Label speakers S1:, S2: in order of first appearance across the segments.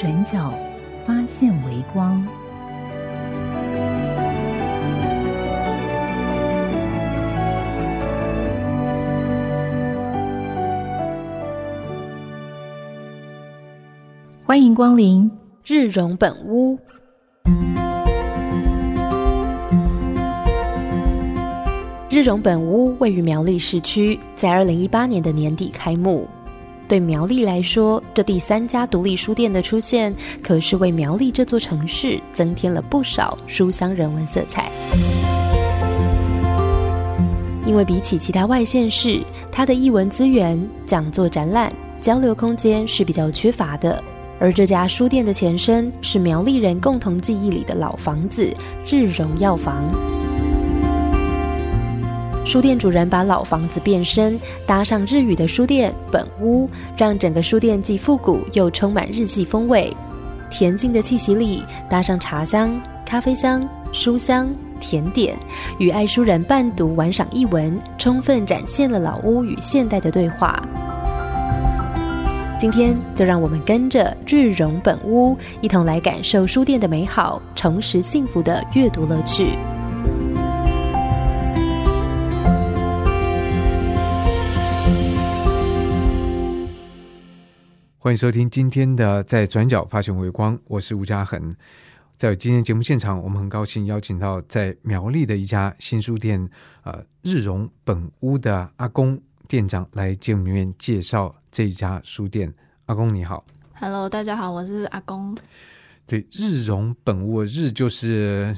S1: 转角发现微光。欢迎光临
S2: 日荣本屋。日荣本屋位于苗栗市区，在二零一八年的年底开幕。对苗栗来说，这第三家独立书店的出现，可是为苗栗这座城市增添了不少书香人文色彩。因为比起其他外县市，它的译文资源、讲座、展览、交流空间是比较缺乏的。而这家书店的前身是苗栗人共同记忆里的老房子——日荣药房。书店主人把老房子变身，搭上日语的书店本屋，让整个书店既复古又充满日系风味。恬静的气息里，搭上茶香、咖啡香、书香、甜点，与爱书人伴读玩赏译文，充分展现了老屋与现代的对话。今天就让我们跟着日荣本屋，一同来感受书店的美好，重拾幸福的阅读乐趣。
S3: 欢迎收听今天的《在转角发现微光》，我是吴嘉恒。在今天节目现场，我们很高兴邀请到在苗栗的一家新书店——呃日荣本屋的阿公店长来节目里面介绍这一家书店。阿公你好
S4: ，Hello，大家好，我是阿公。
S3: 对，日荣本屋，日就是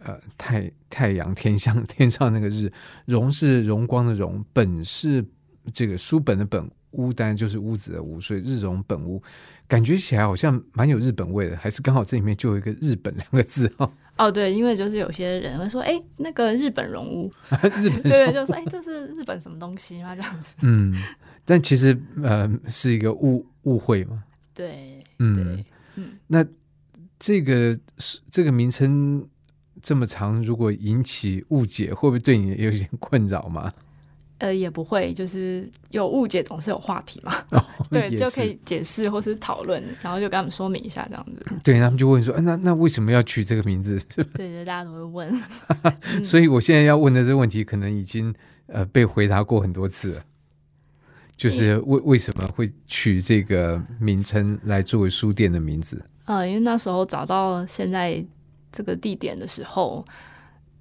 S3: 呃太太阳天象天上那个日，荣是荣光的荣，本是这个书本的本。屋丹就是屋子的屋，所以日荣本屋感觉起来好像蛮有日本味的，还是刚好这里面就有一个日本两个字哈。
S4: 哦，对，因为就是有些人会说，哎，那个日本荣屋，
S3: 日本
S4: 对，就说，哎，这是日本什么东西吗？这样子。
S3: 嗯，但其实呃是一个误误会嘛。
S4: 对，
S3: 嗯嗯。那这个这个名称这么长，如果引起误解，会不会对你有一点困扰吗？
S4: 呃，也不会，就是有误解总是有话题嘛，对，就可以解释或是讨论，然后就跟他们说明一下这样子。
S3: 对他们就问说，那那为什么要取这个名字？
S4: 对 对，大家都会问。
S3: 所以我现在要问的这个问题，可能已经呃被回答过很多次了，就是为为什么会取这个名称来作为书店的名字？
S4: 呃，因为那时候找到现在这个地点的时候，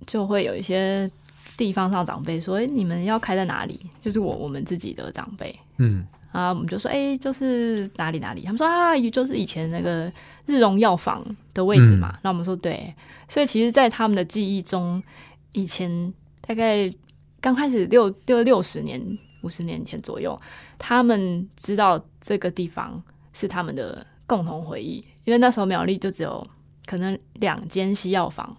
S4: 就会有一些。地方上长辈说：“哎，你们要开在哪里？就是我我们自己的长辈，
S3: 嗯
S4: 啊，我们就说：哎，就是哪里哪里。他们说啊，就是以前那个日荣药房的位置嘛。那我们说对，所以其实，在他们的记忆中，以前大概刚开始六六六十年、五十年前左右，他们知道这个地方是他们的共同回忆，因为那时候苗栗就只有可能两间西药房。”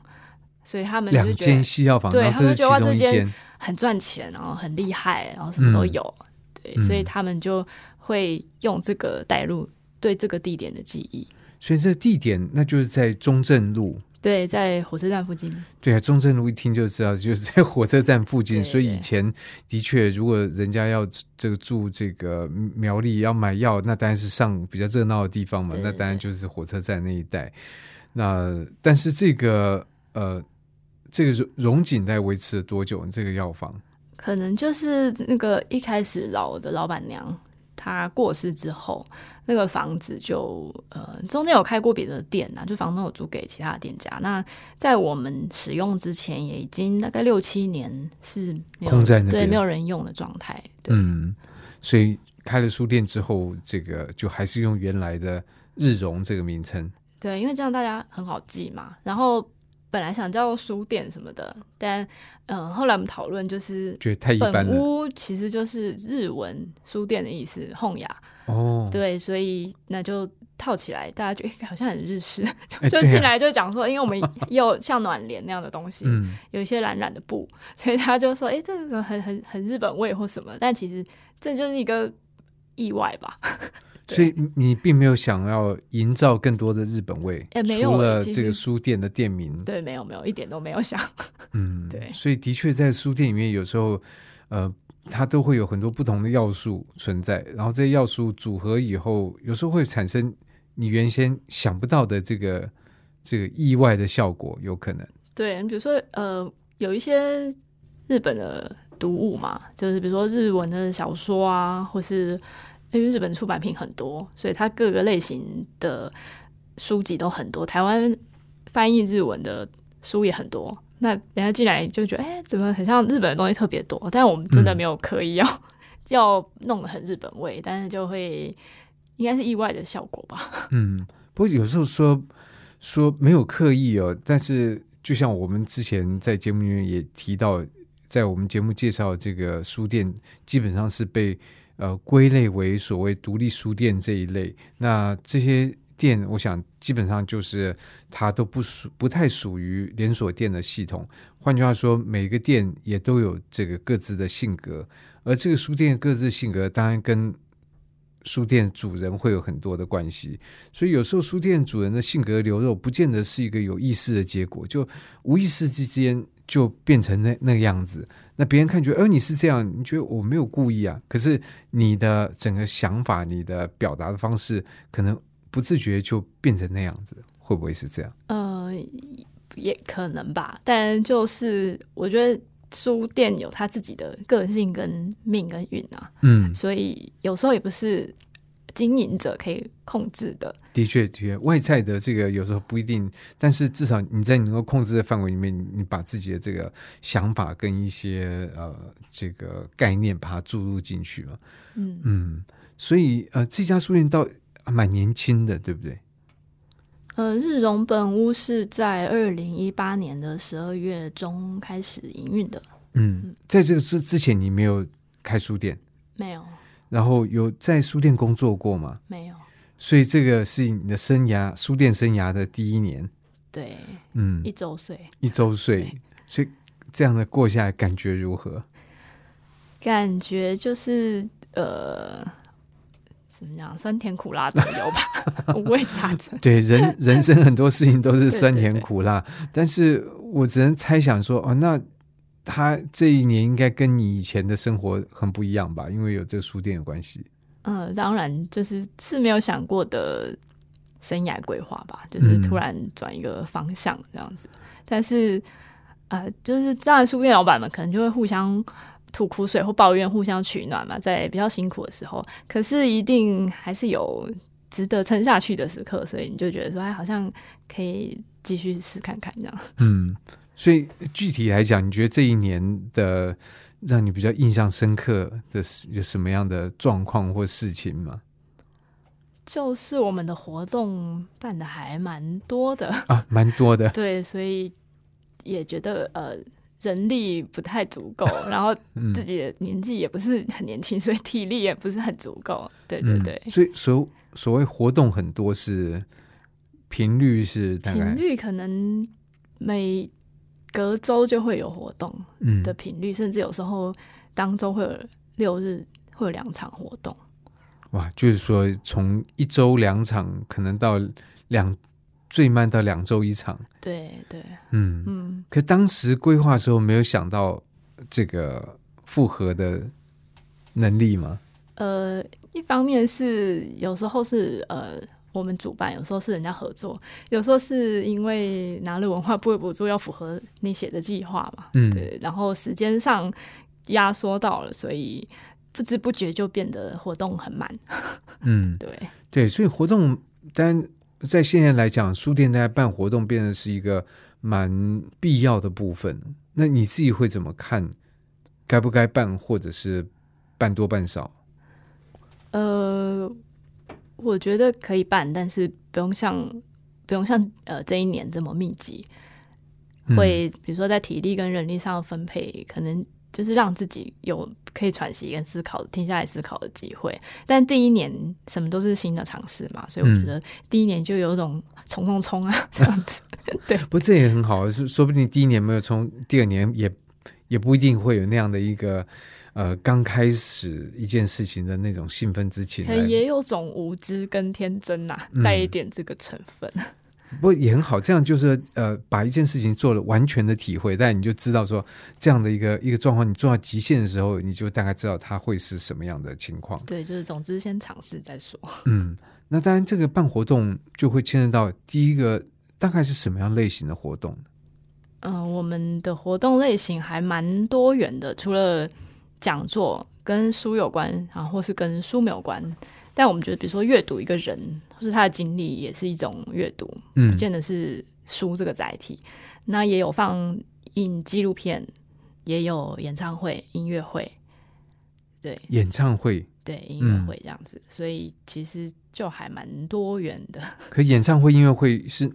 S4: 所以他们
S3: 两间西药房，
S4: 对他们觉得这
S3: 间
S4: 很赚钱，然后很厉害，然后什么都有，对，所以他们就会用这个带入对这个地点的记忆。
S3: 所以这个地点那就是在中正路，
S4: 对，在火车站附近。
S3: 对啊，中正路一听就知道就是在火车站附近。所以以前的确，如果人家要这个住这个苗栗要买药，那当然是上比较热闹的地方嘛。那当然就是火车站那一带。那但是这个呃。这个荣荣景在维持了多久？这个药房
S4: 可能就是那个一开始老的老板娘她过世之后，那个房子就呃中间有开过别的店呐，就房东有租给其他的店家。那在我们使用之前，也已经大概六七年是
S3: 空在那
S4: 对没有人用的状态。
S3: 嗯，所以开了书店之后，这个就还是用原来的日荣这个名称。
S4: 对，因为这样大家很好记嘛。然后。本来想叫书店什么的，但嗯，后来我们讨论就是
S3: 觉得太一般
S4: 本屋其实就是日文书店的意思，honk 雅。
S3: 哦。
S4: 对，所以那就套起来，大家觉得好像很日式，就进来就讲说，因为我们也有像暖帘那样的东西，
S3: 嗯，
S4: 有一些染染的布，所以他就说，哎、这个很很很日本味或什么，但其实这就是一个意外吧。对
S3: 所以你并没有想要营造更多的日本味，
S4: 哎没有
S3: 除了这个书店的店名，
S4: 对，没有没有，一点都没有想。
S3: 嗯，
S4: 对
S3: 所以的确在书店里面，有时候呃，它都会有很多不同的要素存在，然后这些要素组合以后，有时候会产生你原先想不到的这个这个意外的效果，有可能。
S4: 对，比如说呃，有一些日本的读物嘛，就是比如说日文的小说啊，或是因为日本出版品很多，所以它各个类型的书籍都很多。台湾翻译日文的书也很多，那人家进来就觉得，哎、怎么很像日本的东西特别多？但我们真的没有刻意要、要弄得很日本味，但是就会应该是意外的效果吧。
S3: 嗯，不过有时候说说没有刻意哦，但是就像我们之前在节目里面也提到，在我们节目介绍这个书店，基本上是被呃归类为所谓独立书店这一类。那这些店，我想基本上就是它都不属不太属于连锁店的系统。换句话说，每个店也都有这个各自的性格，而这个书店各自性格，当然跟书店主人会有很多的关系。所以有时候书店主人的性格流露，不见得是一个有意识的结果，就无意识之间就变成那那个样子。那别人看觉得，呃，你是这样，你觉得我没有故意啊，可是你的整个想法、你的表达的方式，可能不自觉就变成那样子，会不会是这样？
S4: 呃，也可能吧，但就是我觉得书店有他自己的个性跟命跟运啊，
S3: 嗯，
S4: 所以有时候也不是经营者可以控制的。
S3: 的确，的确，外在的这个有时候不一定，但是至少你在你能够控制的范围里面，你你把自己的这个想法跟一些呃这个概念把它注入进去嘛。
S4: 嗯，
S3: 嗯，所以呃，这家书店倒蛮年轻的，对不对？
S4: 呃，日荣本屋是在二零一八年的十二月中开始营运的，
S3: 嗯，在这个之之前你没有开书店，
S4: 没有，
S3: 然后有在书店工作过吗？
S4: 没有，
S3: 所以这个是你的生涯书店生涯的第一年，
S4: 对，
S3: 嗯
S4: 一，周岁，
S3: 一周岁，所以这样的过下来感觉如何？
S4: 感觉就是呃。怎么讲？酸甜苦辣都有吧，五味杂陈。
S3: 对人 人生很多事情都是酸甜
S4: 对对
S3: 苦辣，但是我只能猜想说，哦，那他这一年应该跟你以前的生活很不一样吧？因为有这个书店的关系。
S4: 嗯，当然就是是没有想过的生涯规划吧，就是
S3: 嗯
S4: 突然转一个方向这样子。但是呃，就是当然书店老板们可能就会互相吐苦水或抱怨，互相取暖嘛，在比较辛苦的时候，可是一定还是有值得撑下去的时刻，所以你就觉得说，哎，好像可以继续试看看这样。
S3: 嗯，所以具体来讲，你觉得这一年的让你比较印象深刻的是有什么样的状况或事情吗？
S4: 就是我们的活动办的还蛮多的，
S3: 啊，蛮多的。
S4: 对，所以也觉得呃人力不太足够，然后
S3: 嗯
S4: 自己的年纪也不是很年轻，所以体力也不是很足够。对对对，
S3: 嗯所以所所谓活动很多是频率是大概
S4: 频率可能每隔周就会有活动
S3: 嗯
S4: 的频率，甚至有时候当周会有六日会有两场活动。
S3: 哇，就是说从一周两场，可能到两最慢到两周一场。
S4: 对对，
S3: 嗯，
S4: 嗯，
S3: 可当时规划的时候没有想到这个复合的能力吗？
S4: 呃，一方面是有时候是呃我们主办，有时候是人家合作，有时候是因为拿了文化部的补助要符合你写的计划嘛，
S3: 嗯，
S4: 对，然后时间上压缩到了，所以不知不觉就变得活动很满，
S3: 嗯，
S4: 对，
S3: 对，所以活动，但在现在来讲，书店大家办活动变得是一个蛮必要的部分。那你自己会怎么看？该不该办，或者是办多办少？
S4: 呃，我觉得可以办，但是不用像不用像呃这一年这么密集。会比如说在体力跟人力上分配，可能就是让自己有可以喘息跟思考、停下来思考的机会。但第一年什么都是新的尝试嘛，所以我觉得第一年就有种冲冲冲啊 这样子。对，
S3: 不这也很好，说说不定第一年没有冲，第二年也也不一定会有那样的一个。呃，刚开始一件事情的那种兴奋之情，
S4: 也有种无知跟天真呐，带一点这个成分。
S3: 不过也很好，这样就是呃，把一件事情做了完全的体会，但你就知道说这样的一个一个状况，你做到极限的时候，你就大概知道它会是什么样的情况。
S4: 对，就是总之先尝试再说。
S3: 嗯，那当然，这个办活动就会牵涉到第一个大概是什么样类型的活动？
S4: 嗯，我们的活动类型还蛮多元的，除了。讲座跟书有关，然后或是跟书没有关，但我们觉得，比如说阅读一个人或是他的经历，也是一种阅读，不见得是书这个载体。那也有放映纪录片，也有演唱会、音乐会，对，
S3: 演唱会，
S4: 对，音乐会这样子，所以其实就还蛮多元的。
S3: 可演唱会、音乐会是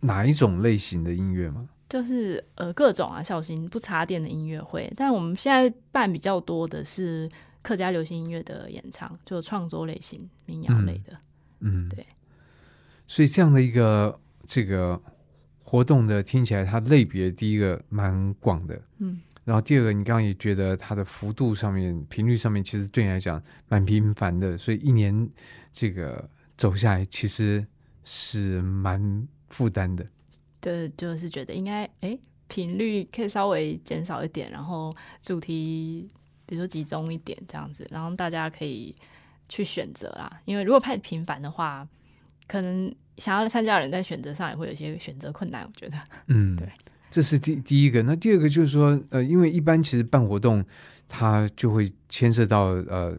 S3: 哪一种类型的音乐吗？
S4: 就是呃各种啊，小型不插电的音乐会，但我们现在办比较多的是客家流行音乐的演唱，就创作类型、民谣类的。嗯，对。
S3: 所以这样的一个这个活动的，听起来它类别第一个蛮广的，嗯，然后第二个你刚刚也觉得它的幅度上面、频率上面，其实对你来讲蛮频繁的，所以一年这个走下来其实是蛮负担的。
S4: 对，就是觉得应该哎，频率可以稍微减少一点，然后主题比如说集中一点这样子，然后大家可以去选择啦。因为如果太频繁的话，可能想要参加的人在选择上也会有些选择困难。我觉得，
S3: 嗯，
S4: 对，
S3: 这是第第一个。那第二个就是说，呃，因为一般其实办活动，它就会牵涉到呃，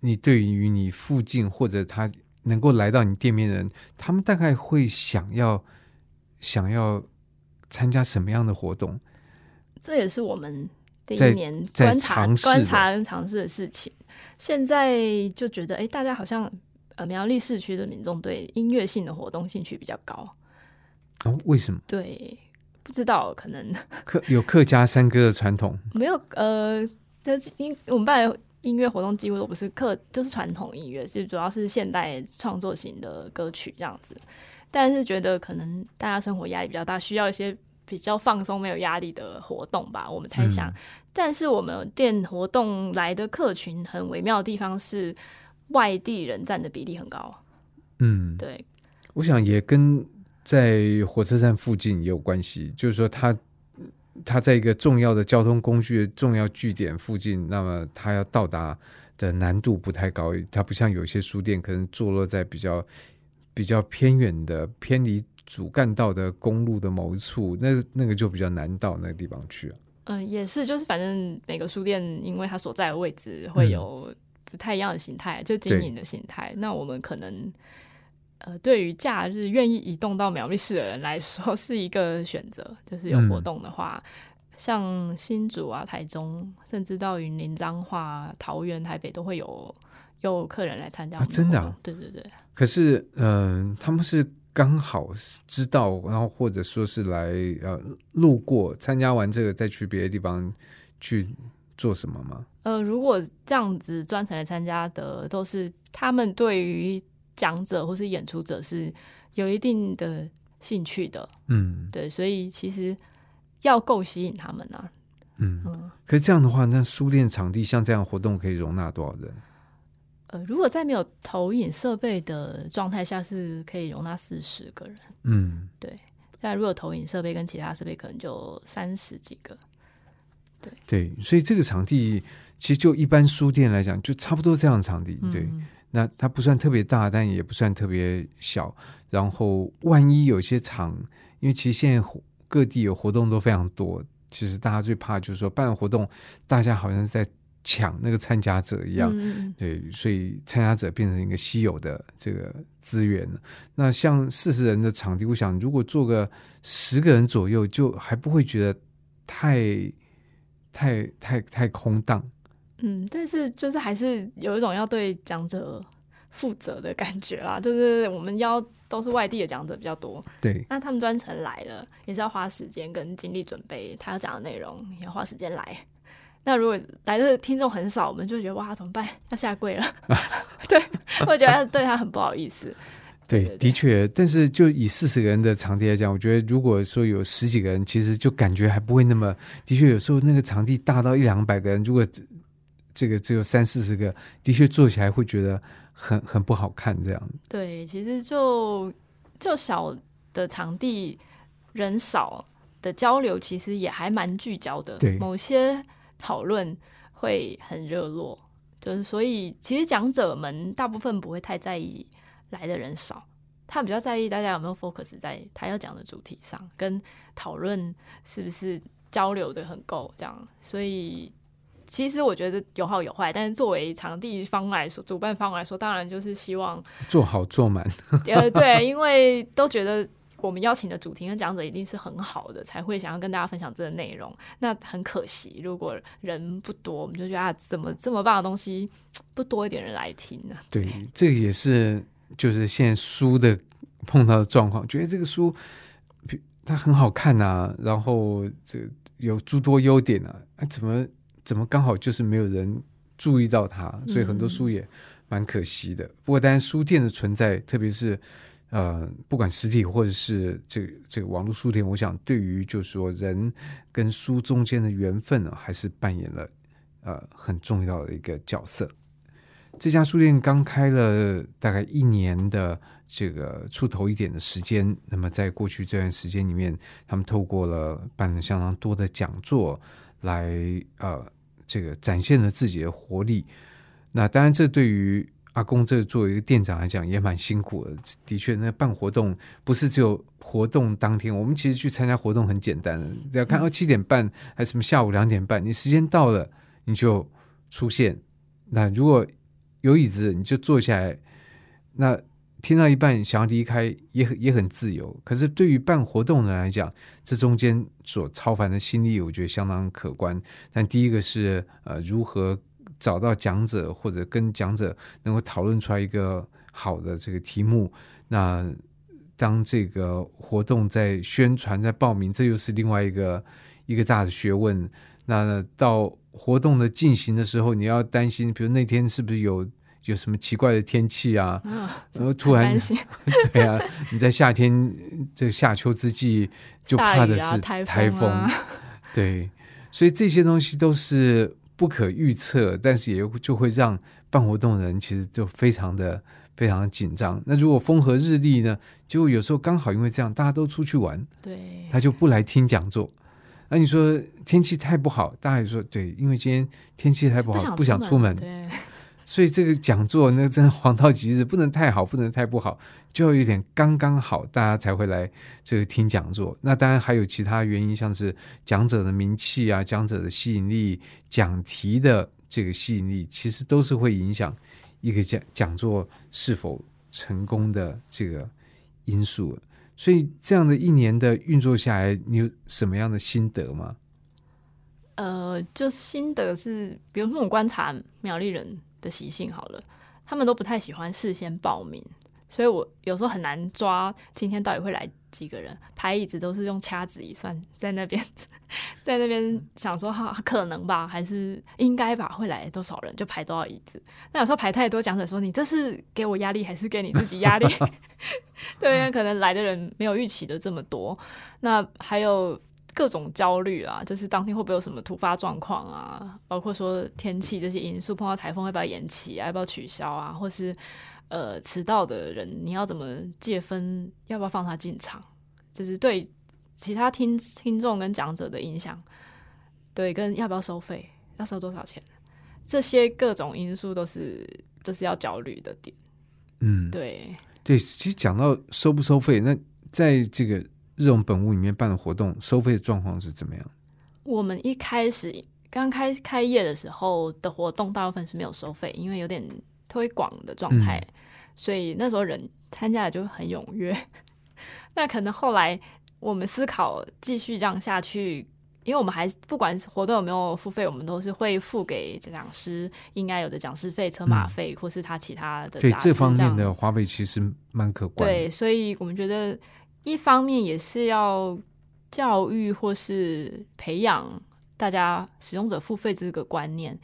S3: 你对于你附近或者他能够来到你店面的人，他们大概会想要。想要参加什么样的活动？
S4: 这也是我们第一年观察、观察跟尝试的事情。现在就觉得，哎，大家好像呃苗栗市区的民众对音乐性的活动兴趣比较高。
S3: 哦，为什么？
S4: 对，不知道，可能
S3: 客 有客家山歌的传统。
S4: 没有，呃，这音我们办的音乐活动几乎都不是客，就是传统音乐，其实主要是现代创作型的歌曲这样子。但是觉得可能大家生活压力比较大，需要一些比较放松、没有压力的活动吧。我们猜想，但是我们店活动来的客群很微妙的地方是，外地人占的比例很高。
S3: 嗯，
S4: 对。
S3: 我想也跟在火车站附近也有关系，就是说他他在一个重要的交通工具的重要据点附近，那么他要到达的难度不太高。它不像有些书店可能坐落在比较。比较偏远的、偏离主干道的公路的某一处，那那个就比较难到那个地方去啊。
S4: 嗯，也是，就是反正每个书店，因为它所在的位置会有不太一样的形态，就经营的形态。那我们可能，呃，对于假日愿意移动到苗栗市的人来说，是一个选择。就是有活动的话，像新竹啊、台中，甚至到云林、彰化、桃园、台北，都会有。有客人来参加，
S3: 真的？
S4: 对对对。
S3: 可是，嗯，他们是刚好知道，然后或者说是来呃路过参加完这个，再去别的地方去做什么吗？
S4: 呃，如果这样子专程来参加的，都是他们对于讲者或是演出者是有一定的兴趣的。嗯，对，所以其实要够吸引他们呢。
S3: 嗯嗯。可是这样的话，那书店场地像这样活动可以容纳多少人？
S4: 呃，如果在没有投影设备的状态下，是可以容纳四十个人。
S3: 嗯，
S4: 对。但如果投影设备跟其他设备，可能就三十几个。对
S3: 对，所以这个场地其实就一般书店来讲，就差不多这样的场地。对，那它不算特别大，但也不算特别小。然后万一有些场，因为其实现在各地有活动都非常多，其实大家最怕就是说办活动，大家好像是在。抢那个参加者一样，对，所以参加者变成一个稀有的这个资源那像四十人的场地，我想如果做个十个人左右，就还不会觉得太太太太空荡。
S4: 嗯，但是就是还是有一种要对讲者负责的感觉啦。就是我们要都是外地的讲者比较多，
S3: 对，
S4: 那他们专程来了，也是要花时间跟精力准备他要讲的内容，也要花时间来。那如果来的听众很少，我们就觉得哇，怎么办？要下跪了。对，我觉得对他很不好意思。
S3: 对，的确，但是就以四十个人的场地来讲，我觉得如果说有十几个人，其实就感觉还不会那么。的确，有时候那个场地大到一两百个人，如果这个只有三四十个，的确做起来会觉得很 很不好看。这样。
S4: 对，其实就就小的场地人少的交流，其实也还蛮聚焦的。
S3: 对，
S4: 某些讨论会很热络，就是所以其实讲者们大部分不会太在意。来的人少，他比较在意大家有没有 focus 在他要讲的主题上，跟讨论是不是交流的很够这样。所以其实我觉得有好有坏，但是作为场地方来说，主办方来说，当然就是希望
S3: 做好做满。
S4: 呃，对，因为都觉得我们邀请的主题跟讲者一定是很好的，才会想要跟大家分享这个内容。那很可惜，如果人不多，我们就觉得啊，怎么这么棒的东西不多一点人来听呢？
S3: 对，这也是。就是现在书的碰到的状况，觉得这个书它很好看呐，然后这有诸多优点啊，怎么怎么刚好就是没有人注意到它，所以很多书也蛮可惜的。不过，当然书店的存在，特别是呃，不管实体或者是这个这个网络书店，我想对于就是说人跟书中间的缘分呢，还是扮演了呃很重要的一个角色。这家书店刚开了大概一年的这个出头一点的时间，那么在过去这段时间里面，他们透过了办了相当多的讲座，来呃这个展现了自己的活力。那当然，这对于阿公这作为一个店长来讲也蛮辛苦的。的确，那办活动不是只有活动当天，我们其实去参加活动很简单的，只要看到七点半还是什么下午两点半，你时间到了你就出现。那如果有椅子你就坐下来，那听到一半想要离开也很也很自由。可是对于办活动的人来讲，这中间所超凡的心力，我觉得相当可观。但第一个是呃，如何找到讲者或者跟讲者能够讨论出来一个好的这个题目。那当这个活动在宣传、在报名，这又是另外一个一个大的学问。那到活动的进行的时候，你要担心，比如那天是不是有有什么奇怪的天气啊？然后突然，对啊，你在夏天这个夏秋之际，就怕的是台风。对，所以这些东西都是不可预测，但是也就会让办活动的人其实就非常的非常的紧张。那如果风和日丽呢？结果有时候刚好因为这样，大家都出去玩，
S4: 对，
S3: 他就不来听讲座。那你说天气太不好，大家也说对，因为今天天气太不好，不想出门。所以这个讲座那真的黄道吉日，不能太好，不能太不好，就要有点刚刚好，大家才会来这个听讲座。那当然还有其他原因，像是讲者的名气啊，讲者的吸引力，讲题的这个吸引力，其实都是会影响一个讲讲座是否成功的这个因素。所以这样的一年的运作下来，你有什么样的心得吗？
S4: 呃，就心得是，比如说我观察苗栗人的习性好了，他们都不太喜欢事先报名。所以我有时候很难抓今天到底会来几个人，排椅子都是用掐指一算，在那边，在那边想说哈可能吧，还是应该吧，会来多少人就排多少椅子。那有时候排太多，讲者说你这是给我压力还是给你自己压力？对，可能来的人没有预期的这么多。那还有各种焦虑啊，就是当天会不会有什么突发状况啊？包括说天气这些因素，碰到台风要不要延期啊？要不要取消啊？或是？呃，迟到的人你要怎么借分？要不要放他进场？就是对其他听听众跟讲者的影响，对，跟要不要收费，要收多少钱？这些各种因素都是就是要焦虑的点。
S3: 嗯，
S4: 对
S3: 对，其实讲到收不收费，那在这个日荣本屋里面办的活动，收费的状况是怎么样？
S4: 我们一开始刚开开业的时候的活动，大部分是没有收费，因为有点。推广的状态，所以那时候人参加的就很踊跃。那可能后来我们思考继续这样下去，因为我们还不管活动有没有付费，我们都是会付给讲师应该有的讲师费、车马费，或是他其他的。
S3: 对这方面的花费其实蛮可观。
S4: 对，所以我们觉得一方面也是要教育或是培养大家使用者付费这个观念，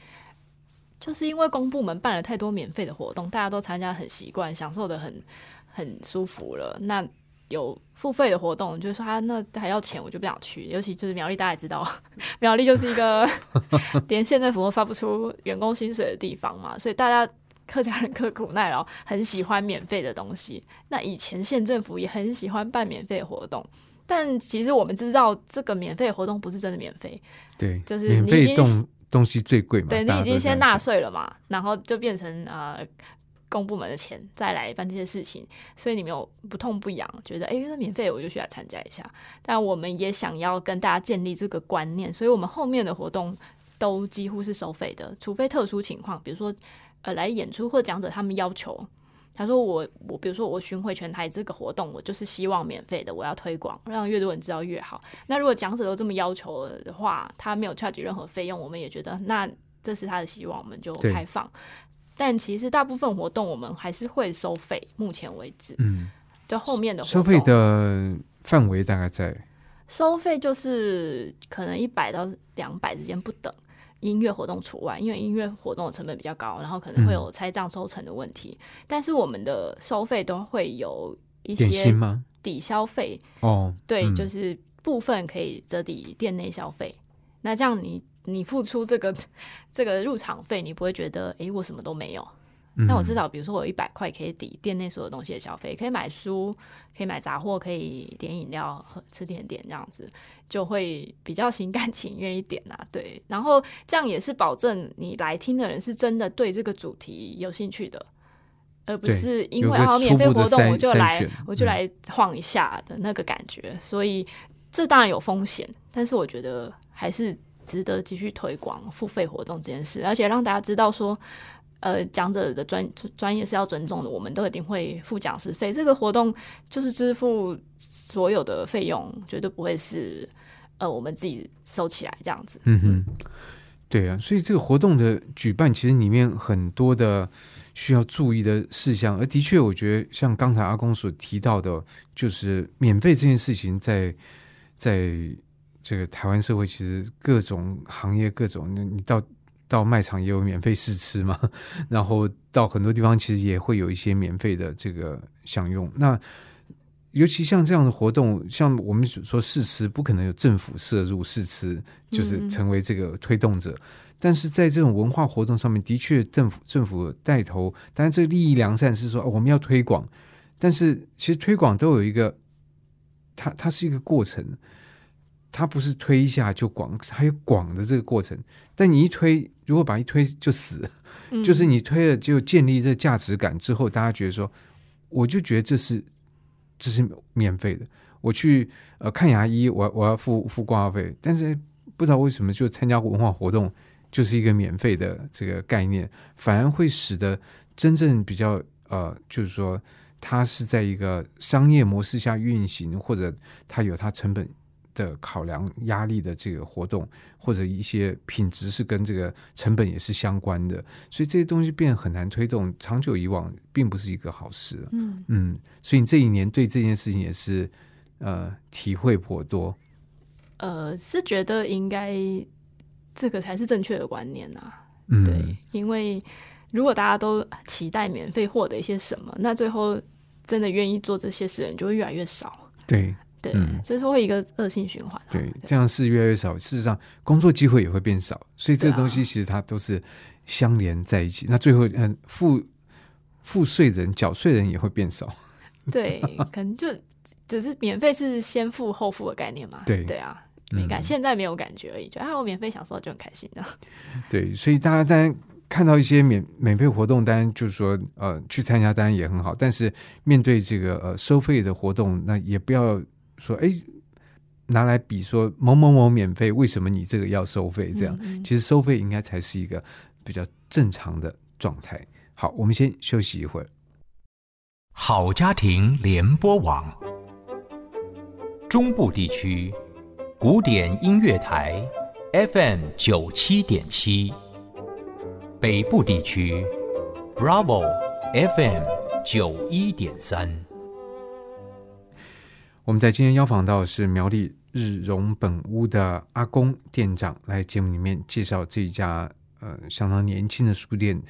S4: 就是因为公部门办了太多免费的活动，大家都参加很习惯，享受的很很舒服了。那有付费的活动，就是说他那还要钱，我就不想去。尤其就是苗栗，大家也知道，苗栗就是一个 连县政府都发不出员工薪水的地方嘛，所以大家客家人刻苦耐劳，很喜欢免费的东西。那以前县政府也很喜欢办免费活动，但其实我们知道，这个免费活动不是真的免费，
S3: 对，
S4: 就是
S3: 免费东东西最贵嘛，
S4: 对你已经先纳税了嘛，然后就变成呃。公部门的钱再来办这些事情，所以你没有不痛不痒，觉得哎，那免费我就去来参加一下。但我们也想要跟大家建立这个观念，所以我们后面的活动都几乎是收费的，除非特殊情况，比如说呃来演出或讲者他们要求，他说我我比如说我巡回全台这个活动，我就是希望免费的，我要推广，让越多人知道越好。那如果讲者都这么要求的话，他没有 charge 任何费用，我们也觉得那这是他的希望，我们就开放。但其实大部分活动我们还是会收费，目前为止，嗯，就后面的
S3: 收费的范围大概在
S4: 收费就是可能一百到两百之间不等，音乐活动除外，因为音乐活动的成本比较高，然后可能会有拆账抽成的问题。但是我们的收费都会有一些抵消费
S3: 哦，
S4: 对，就是部分可以折抵店内消费。那这样你。你付出这个 这个入场费，你不会觉得哎，我什么都没有。那我至少比如说我有一百块可以抵店内所有东西的消费，可以买书，可以买杂货，可以点饮料、喝吃甜点，这样子就会比较心甘情愿一点啊。对，然后这样也是保证你来听的人是真的对这个主题有兴趣的，而不是因为啊免费活动我就来我就来晃一下的那个感觉。所以这当然有风险，但是我觉得还是。值得继续推广付费活动这件事，而且让大家知道说，呃，讲者的专专业是要尊重的，我们都一定会付讲师费。这个活动就是支付所有的费用，绝对不会是呃我们自己收起来这样子。
S3: 嗯哼，对啊，所以这个活动的举办其实里面很多的需要注意的事项，而的确，我觉得像刚才阿公所提到的，就是免费这件事情，在在。这个台湾社会其实各种行业各种，你到到卖场也有免费试吃嘛，然后到很多地方其实也会有一些免费的这个享用。那尤其像这样的活动，像我们说试吃，不可能有政府摄入试吃，就是成为这个推动者。但是在这种文化活动上面，的确政府政府带头，当然这个利益良善是说我们要推广，但是其实推广都有一个，它它是一个过程。它不是推一下就广，还有广的这个过程。但你一推，如果把一推就死，就是你推了就建立这价值感之后，大家觉得说，我就觉得这是这是免费的。我去呃看牙医，我我要付付挂号费，但是不知道为什么就参加文化活动就是一个免费的这个概念，反而会使得真正比较呃，就是说它是在一个商业模式下运行，或者它有它成本。的考量压力的这个活动，或者一些品质是跟这个成本也是相关的，所以这些东西变很难推动，长久以往并不是一个好事。嗯嗯，所以你这一年对这件事情也是呃体会颇多。
S4: 呃，是觉得应该这个才是正确的观念呐。嗯，对，因为如果大家都期待免费获得一些什么，那最后真的愿意做这些事的人就会越来越少。
S3: 对。
S4: 嗯，就是会一个恶性循环。
S3: 对，这样是越来越少。事实上，工作机会也会变少，所以这个东西其实它都是相连在一起。那最后，嗯，付付税人、缴税人也会变少。
S4: 对，可能就只是免费是先付后付的概念嘛。
S3: 对
S4: 对啊，没感，现在没有感觉而已，就啊，我免费享受就很开心的。
S3: 对，所以大家当然看到一些免免费活动，当然就是说呃去参加，当然也很好。但是面对这个呃收费的活动，那也不要。说哎，拿来比说某某某免费，为什么你这个要收费？这样其实收费应该才是一个比较正常的状态。好，我们先休息一会儿。
S5: 好家庭联播网，中部地区古典音乐台，FM 九七点七。北部地区，Bravo FM 九一点三。
S3: 我们在今天邀访到是苗栗日荣本屋的阿公店长，来节目里面介绍这一家呃相当年轻的书店。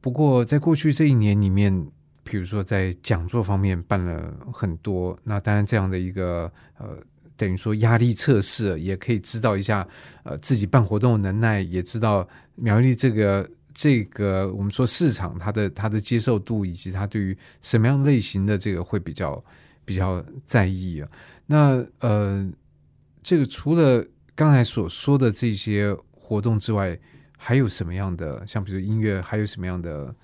S3: 不过，在过去这一年里面，比如说在讲座方面办了很多，那当然这样的一个呃。等于说压力测试，也可以知道一下，呃，自己办活动的能耐，也知道苗栗这个这个我们说市场它的它的接受度，以及它对于什么样类型的这个会比较比较在意啊。那呃，这个除了刚才所说的这些活动之外，还有什么样的？像比如音乐，还有什么样的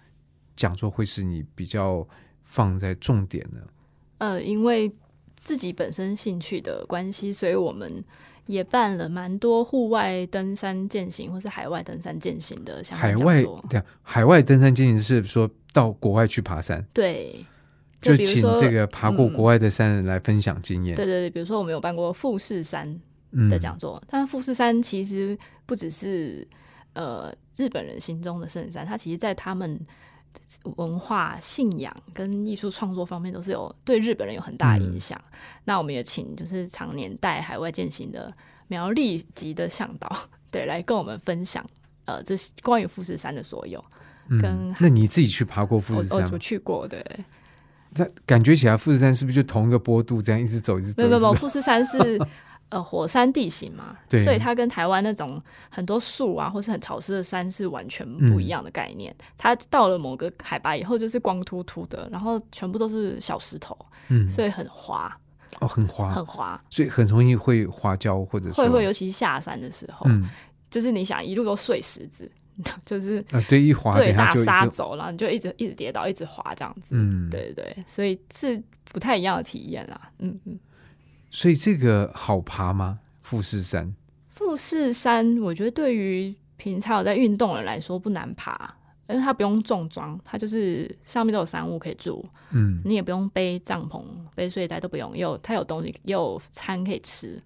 S3: 讲座会是你比较放在重点呢？
S4: 呃，因为。自己本身兴趣的关系，所以我们也办了蛮多户外登山践行，或是海外登山践行的相
S3: 关海外对，海外登山践行是说到国外去爬山，
S4: 对，
S3: 就请这个爬过国外的山人来分享经验。
S4: 对对对，比如说我们有办过富士山的讲座，但富士山其实不只是呃日本人心中的圣山，它其实在他们。文化信仰跟艺术创作方面都是有对日本人有很大影响。那我们也请就是常年带海外践行的苗栗籍的向导，对，来跟我们分享呃这些关于富士山的所有。跟
S3: 那你自己去爬过富士山？
S4: 我去过，对。
S3: 那感觉起来富士山是不是就同一个坡度这样一直走一直走？
S4: 没有没有，富士山是。呃，火山地形嘛，所以它跟台湾那种很多树啊，或是很潮湿的山是完全不一样的概念。它到了某个海拔以后，就是光秃秃的，然后全部都是小石头，嗯，所以很滑。
S3: 哦，很滑，
S4: 很滑，
S3: 所以很容易会滑跤，或者
S4: 会会，尤其是下山的时候，嗯，就是你想一路都碎石子，就是
S3: 啊，对，一滑
S4: 对大沙走了，你就一直一直跌倒，一直滑这样子，嗯，对对对，所以是不太一样的体验啦，嗯嗯。
S3: 所以这个好爬吗？富士山？
S4: 富士山，我觉得对于平常有在运动的人来说不难爬，因为它不用重装，它就是上面都有山屋可以住，嗯，你也不用背帐篷、背睡袋都不用，有它有东西，有餐可以吃。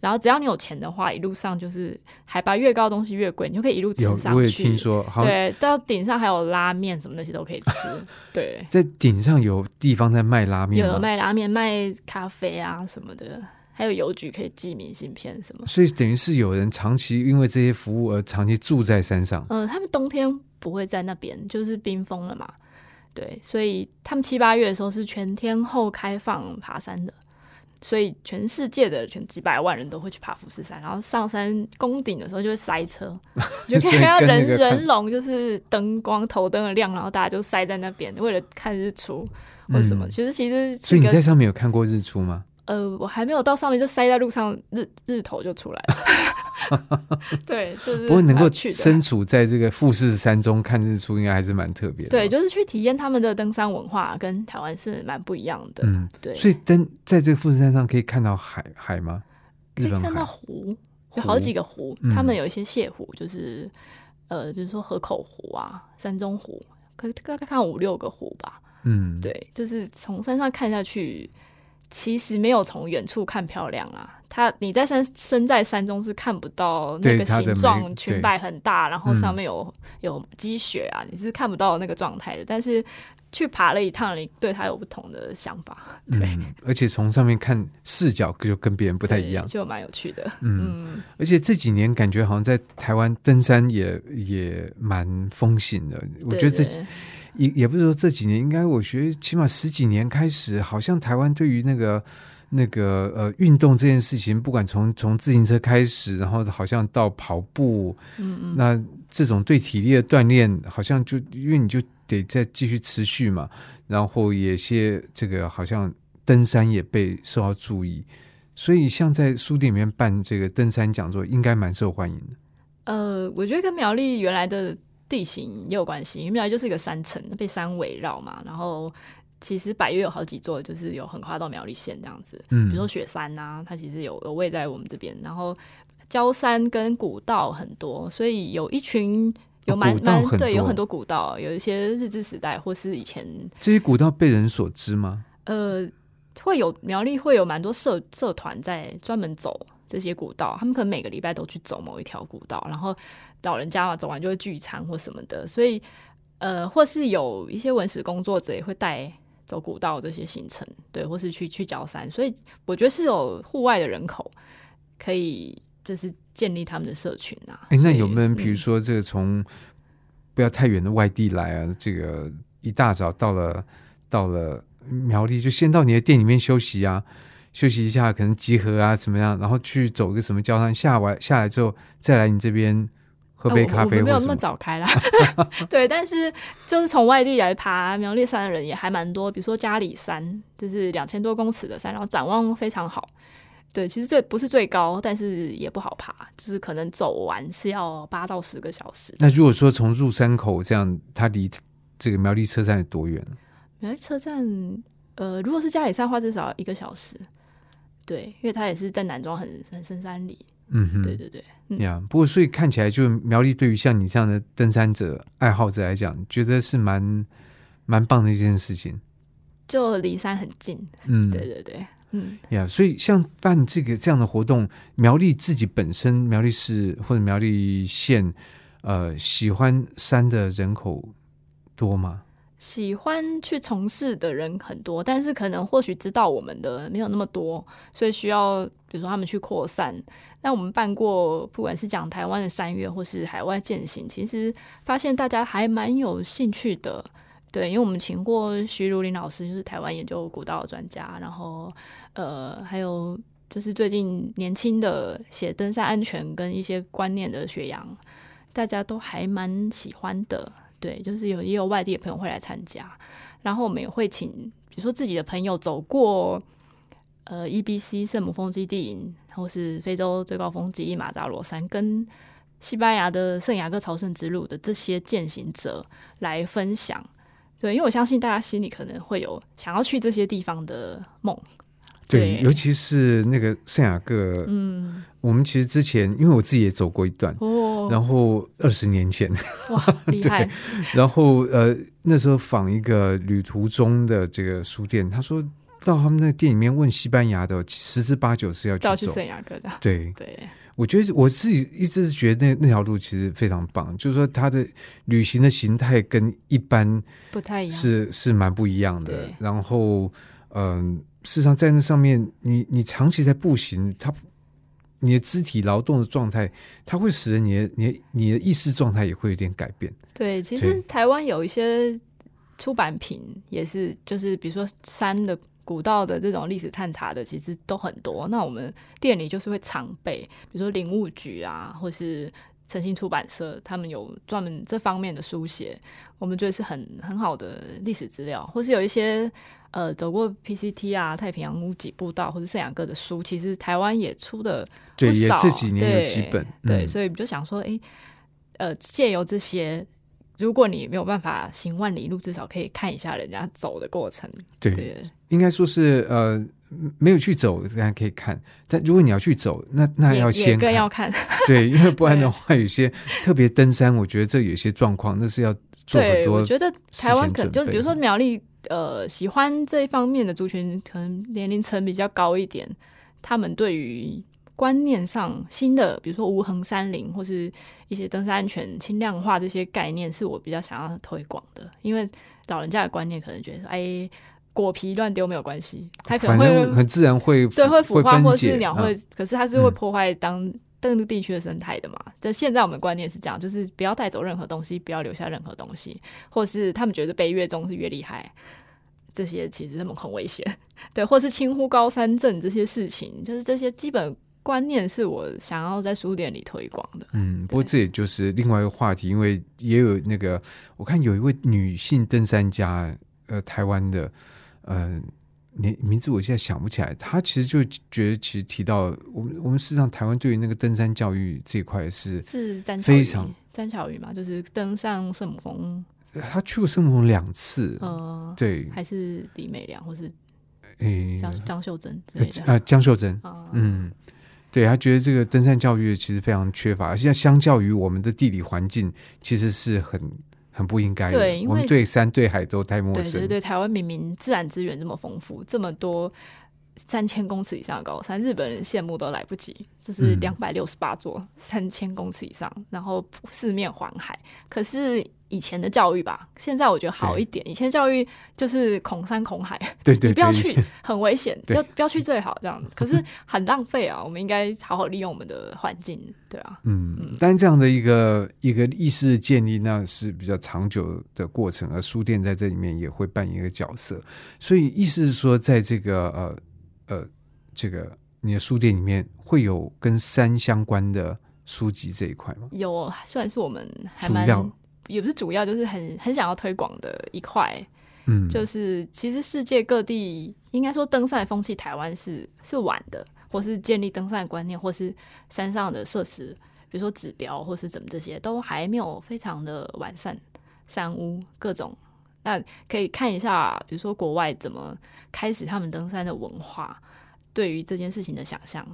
S4: 然后只要你有钱的话，一路上就是海拔越高，东西越贵，你就可以一路吃上去。
S3: 我也听说，
S4: 对，到顶上还有拉面什么那些都可以吃。对，
S3: 在顶上有地方在卖拉面，
S4: 有卖拉面、卖咖啡啊什么的，还有邮局可以寄明信片什么。
S3: 所以等于是有人长期因为这些服务而长期住在山上。
S4: 嗯，他们冬天不会在那边，就是冰封了嘛。对，所以他们七八月的时候是全天候开放爬山的。所以全世界的全几百万人都会去爬富士山，然后上山攻顶的时候就会塞车，就看到人人龙，就是灯光头灯的亮，然后大家就塞在那边，为了看日出或者什么。其实其实，
S3: 所以你在上面有看过日出吗？
S4: 呃，我还没有到上面，就塞在路上，日日头就出来了。对，就是
S3: 不过能够身处在这个富士山中看日出，应该还是蛮特别的。
S4: 对，就是去体验他们的登山文化，跟台湾是蛮不一样的。嗯，对。
S3: 所以登在这个富士山上可以看到海海吗？
S4: 可以看到湖，有好几个湖。他们有一些泻湖，就是呃，比如说河口湖啊、山中湖，可以大概看五六个湖吧。嗯，对，就是从山上看下去。其实没有从远处看漂亮啊，它你在山身在山中是看不到那个形状，裙摆很大，然后上面有有积雪啊，你是看不到那个状态的。但是去爬了一趟，你对它有不同的想法，对。
S3: 而且从上面看视角就跟别人不太一样，
S4: 就蛮有趣的。嗯，
S3: 而且这几年感觉好像在台湾登山也也蛮风行的，我觉得这。也也不是说这几年，应该我觉得起码十几年开始，好像台湾对于那个那个呃运动这件事情，不管从从自行车开始，然后好像到跑步，嗯嗯，那这种对体力的锻炼，好像就因为你就得再继续持续嘛，然后也些这个好像登山也被受到注意，所以像在书店里面办这个登山讲座，应该蛮受欢迎的。
S4: 呃，我觉得跟苗栗原来的。地形也有关系，因为苗栗就是一个山城，被山围绕嘛。然后其实百越有好几座，就是有横跨到苗栗县这样子。嗯，比如说雪山呐，它其实有有位在我们这边。然后焦山跟古道很多，所以有一群有蛮蛮对，有很多古道，有一些日治时代或是以前
S3: 这些古道被人所知吗？
S4: 呃，会有苗栗会有蛮多社社团在专门走这些古道，他们可能每个礼拜都去走某一条古道，然后老人家嘛走完就会聚餐或什么的，所以呃，或是有一些文史工作者也会带走古道这些行程，对，或是去去郊山，所以我觉得是有户外的人口可以就是建立他们的社群啊。
S3: 哎，那有没有人，比如
S4: 嗯
S3: 说这个从不要太远的外地来啊，这个一大早到了到了苗栗，就先到你的店里面休息啊，休息一下，可能集合啊怎么样，然后去走个什么交山，下完下来之后再来你这边喝杯咖啡
S4: 没有那么。早开啦，对，但是就是从外地来爬苗栗山的人也还蛮多，比如说嘉里山，就是两千多公尺的山，然后展望非常好。对，其实最不是最高，但是也不好爬，就是可能走完是要八到十个小时。
S3: 那如果说从入山口这样，它离这个苗栗车站有多远？
S4: 苗栗车站，呃，如果是嘉里山的话，至少一个小时。对，因为他也是在南庄很很深山里。
S3: 嗯哼，
S4: 对对对，嗯，
S3: 呀不过所以看起来，就苗栗对于像你这样的登山者爱好者来讲，觉得是蛮蛮棒的一件事情。
S4: 就离山很近。
S3: 嗯，
S4: 对对对，嗯。
S3: 呀所以像办这个这样的活动，苗栗自己本身苗栗市或者苗栗县，呃，喜欢山的人口多吗？
S4: 喜欢去从事的人很多，但是可能或许知道我们的没有那么多，所以需要比如说他们去扩散。那我们办过，不管是讲台湾的三月或是海外践行，其实发现大家还蛮有兴趣的。对，因为我们请过徐如林老师，就是台湾研究古道的专家，然后呃，还有就是最近年轻的写登山安全跟一些观念的学阳，大家都还蛮喜欢的。对，就是有也有外地的朋友会来参加，然后我们也会请，比如说自己的朋友走过呃 EBC 圣母峰基地营，或是非洲最高峰基伊马扎罗山，跟西班牙的圣雅各朝圣之路的这些践行者来分享。对，因为我相信大家心里可能会有想要去这些地方的梦。
S3: 对，
S4: 对
S3: 尤其是那个圣雅各，
S4: 嗯，
S3: 我们其实之前因为我自己也走过一段，
S4: 哦，
S3: 然后二十年前，
S4: 哇，厉害！
S3: 然后呃那时候访一个旅途中的这个书店，他说到他们那个店里面问西班牙的，十之八九是要去走。
S4: 圣雅各的，
S3: 对，
S4: 对，
S3: 我觉得我自己一直是觉得那那条路其实非常棒，就是说它的旅行的形态跟一般
S4: 不太一样。
S3: 是是蛮不一样的。然后，嗯、事实上在那上面，你你长期在步行，它你的肢体劳动的状态，它会使得你的你的你的意识状态也会有点改变。
S4: 对，其
S3: 对
S4: 实台湾有一些出版品也是，就是比如说山的古道的这种历史探查的，其实都很多。那我们店里就是会常备，比如说林务局啊，或是诚信出版社，他们有专门这方面的书写，我们觉得是很很好的历史资料，或是有一些。呃，走过 PCT 啊、太平洋屋脊步道或者圣雅各的书，其实台湾也出的
S3: 对，
S4: 不少
S3: 也这几年有
S4: 对
S3: 几本，
S4: 对，
S3: 嗯
S4: 所以我们就想说，诶，呃，借由这些，如果你没有办法行万里路，至少可以看一下人家走的过程。
S3: 对，
S4: 对，
S3: 应该说是呃没有去走，大家可以看。但如果你要去走，那那要先看
S4: 更要看。
S3: 对，因为不然的话，有些特别登山，我觉得这有些状况，那是要做很
S4: 对，
S3: 多
S4: 我觉得台湾可能就比如说苗栗，呃，喜欢这一方面的族群，可能年龄层比较高一点，他们对于观念上新的，比如说无痕山林或是一些登山安全、轻量化这些概念，是我比较想要推广的。因为老人家的观念可能觉得说，哎，果皮乱丢没有关系，它可能
S3: 反
S4: 会
S3: 正很自然会
S4: 对，会腐化，或是鸟会，
S3: 嗯
S4: 可是它是会
S3: 嗯
S4: 破坏当登陆地区的生态的嘛。在现在我们的观念是这样，就是不要带走任何东西，不要留下任何东西，或是他们觉得背越重是越厉害，这些其实他们很危险。对，或是轻忽高山症这些事情，就是这些基本观念是我想要在书店里推广的。
S3: 嗯，不过这也就是另外一个话题，因为也有那个，我看有一位女性登山家，呃，台湾的，呃，名名字我现在想不起来，她其实就觉得，其实提到我们，我们事实上台湾对于那个登山教育这一块是，
S4: 是
S3: 非常
S4: 詹巧宇嘛，就是登上圣母峰，
S3: 她去过圣母峰两次，
S4: 呃，
S3: 对，
S4: 还是李美良，或是
S3: 诶，
S4: 张张秀珍。
S3: 呃，江秀珍，
S4: 啊，
S3: 嗯，对他觉得这个登山教育其实非常缺乏，现在相较于我们的地理环境，其实是很很不应该的。
S4: 对因为
S3: 我们对山对海都太陌生。
S4: 对对对，台湾明明自然资源这么丰富，这么多三千公尺以上的高山，日本人羡慕都来不及。这是两百六十八座，三千公尺以上，然后四面环海。可是以前的教育吧，现在我觉得好一点。以前教育就是恐山恐海，
S3: 对对，
S4: 不要去，很危险，就不要去最好这样子。可是很浪费啊，我们应该好好利用我们的环境，对啊。
S3: 嗯，但这样的一个一个意识建立，那是比较长久的过程，而书店在这里面也会扮演一个角色。所以意思是说，在这个呃。呃，这个你的书店里面会有跟山相关的书籍这一块吗？
S4: 有，算是我们还蛮也不是主要，就是很很想要推广的一块。嗯，就是其实世界各地应该说登山风气，台湾是是晚的，或是建立登山观念，或是山上的设施，比如说指标或是怎么这些，都还没有非常的完善。山屋各种。那可以看一下，比如说国外怎么开始他们登山的文化，对于这件事情的想象。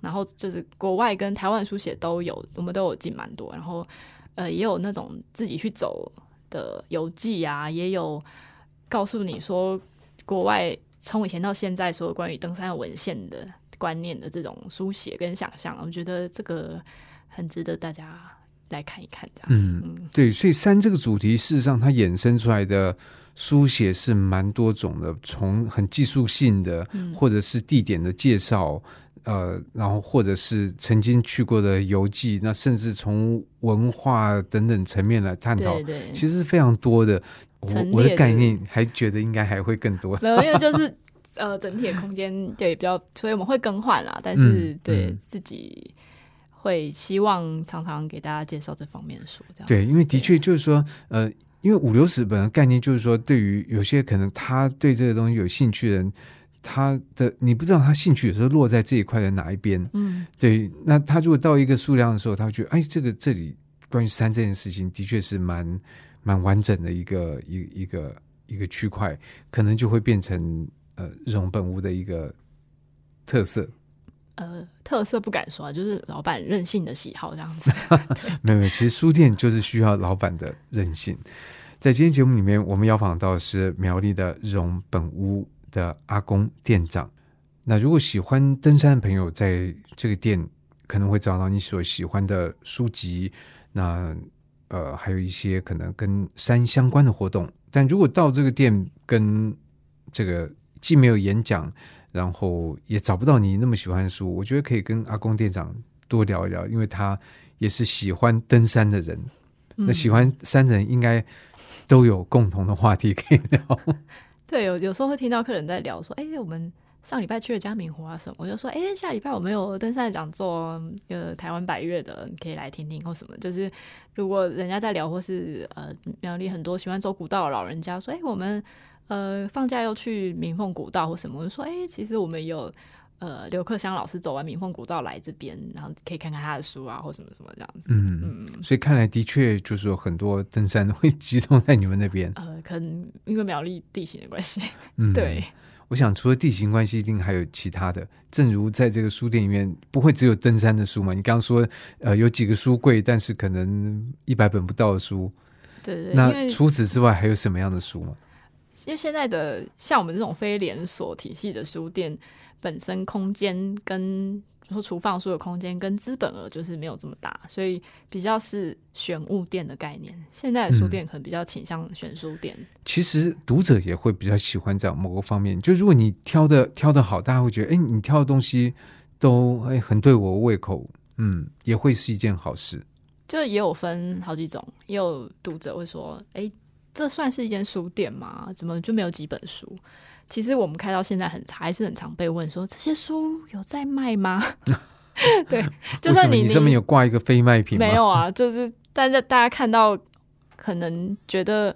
S4: 然后就是国外跟台湾书写都有，我们都有进蛮多。然后呃，也有那种自己去走的游记啊，也有告诉你说国外从以前到现在所有关于登山文献的观念的这种书写跟想象。我觉得这个很值得大家。来看一看，这样。嗯，
S3: 对，所以山这个主题，事实上它衍生出来的书写是蛮多种的，从很技术性的，或者是地点的介绍，呃，然后或者是曾经去过的游记，那甚至从文化等等层面来探讨，其实是非常多的。我我的概念还觉得应该还会更多，
S4: 没有，因为就是 呃，整体的空间对比较，所以我们会更换啦，但是对自己。会希望常常给大家介绍这方面的书，这样。
S3: 对，因为的确就是说，呃，因为五流史本的概念就是说，对于有些可能他对这个东西有兴趣的人，他的你不知道他兴趣有时候落在这一块的哪一边，嗯，对，那他如果到一个数量的时候，他会觉得，哎，这个这里关于山这件事情的确是蛮蛮完整的一个一一个一个区块，可能就会变成呃日荣本屋的一个特色。
S4: 呃，特色不敢说，就是老板任性的喜好这样子。
S3: 没有没有，其实书店就是需要老板的任性。在今天节目里面，我们邀访到是苗栗的荣本屋的阿公店长。那如果喜欢登山的朋友，在这个店可能会找到你所喜欢的书籍。那呃，还有一些可能跟山相关的活动。但如果到这个店，跟这个既没有演讲。然后也找不到你那么喜欢的书，我觉得可以跟阿公店长多聊一聊，因为他也是喜欢登山的人。那喜欢山人应该都有共同的话题可以聊。
S4: 对，有有时候会听到客人在聊说：“哎，我们上礼拜去了嘉明湖啊什么。”我就说：“哎，下礼拜我们有登山的讲座，呃，台湾百越的，你可以来听听或什么。”就是如果人家在聊，或是呃苗栗很多喜欢走古道的老人家说：“哎，我们。”呃，放假又去明凤古道或什么，我就说，哎，其实我们有呃刘克香老师走完明凤古道来这边，然后可以看看他的书啊，或什么什么这样子。
S3: 嗯嗯，所以看来的确就是有很多登山会 集中在你们那边。
S4: 呃，可能因为苗栗地形的关系。嗯，对。
S3: 我想除了地形关系，一定还有其他的。正如在这个书店里面，不会只有登山的书嘛？你刚刚说，呃，有几个书柜，但是可能一百本不到的书。
S4: 对对。
S3: 那除此之外，还有什么样的书吗？
S4: 因为现在的像我们这种非连锁体系的书店，本身空间跟说厨房书的空间跟资本额就是没有这么大，所以比较是选物店的概念。现在的书店可能比较倾向选书店。
S3: 其实读者也会比较喜欢在某个方面，就如果你挑的挑的好，大家会觉得，哎，你挑的东西都哎很对我胃口，嗯，也会是一件好事。
S4: 就也有分好几种，也有读者会说，哎。这算是一间书店吗？怎么就没有几本书？其实我们开到现在很还是很常被问说这些书有在卖吗？对，就算你
S3: 你上面有挂一个非卖品，
S4: 没有啊？就是但是大家看到可能觉得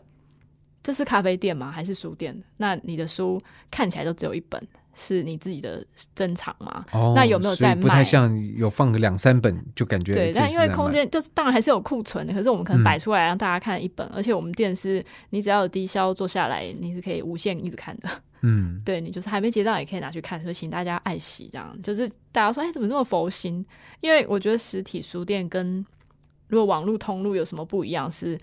S4: 这是咖啡店吗？还是书店？那你的书看起来都只有一本。是你自己的珍藏吗？那有没有在卖？
S3: 不太像有放个两三本就感觉
S4: 对。但因为空间就是当然还是有库存的，可是我们可能摆出来让大家看一本，而且我们店是你只要有低消做下来，你是可以无限一直看的。嗯，对你就是还没结账也可以拿去看，所以请大家爱惜这样。就是大家说哎怎么这么佛心？因为我觉得实体书店跟如果网络通路有什么不一样，是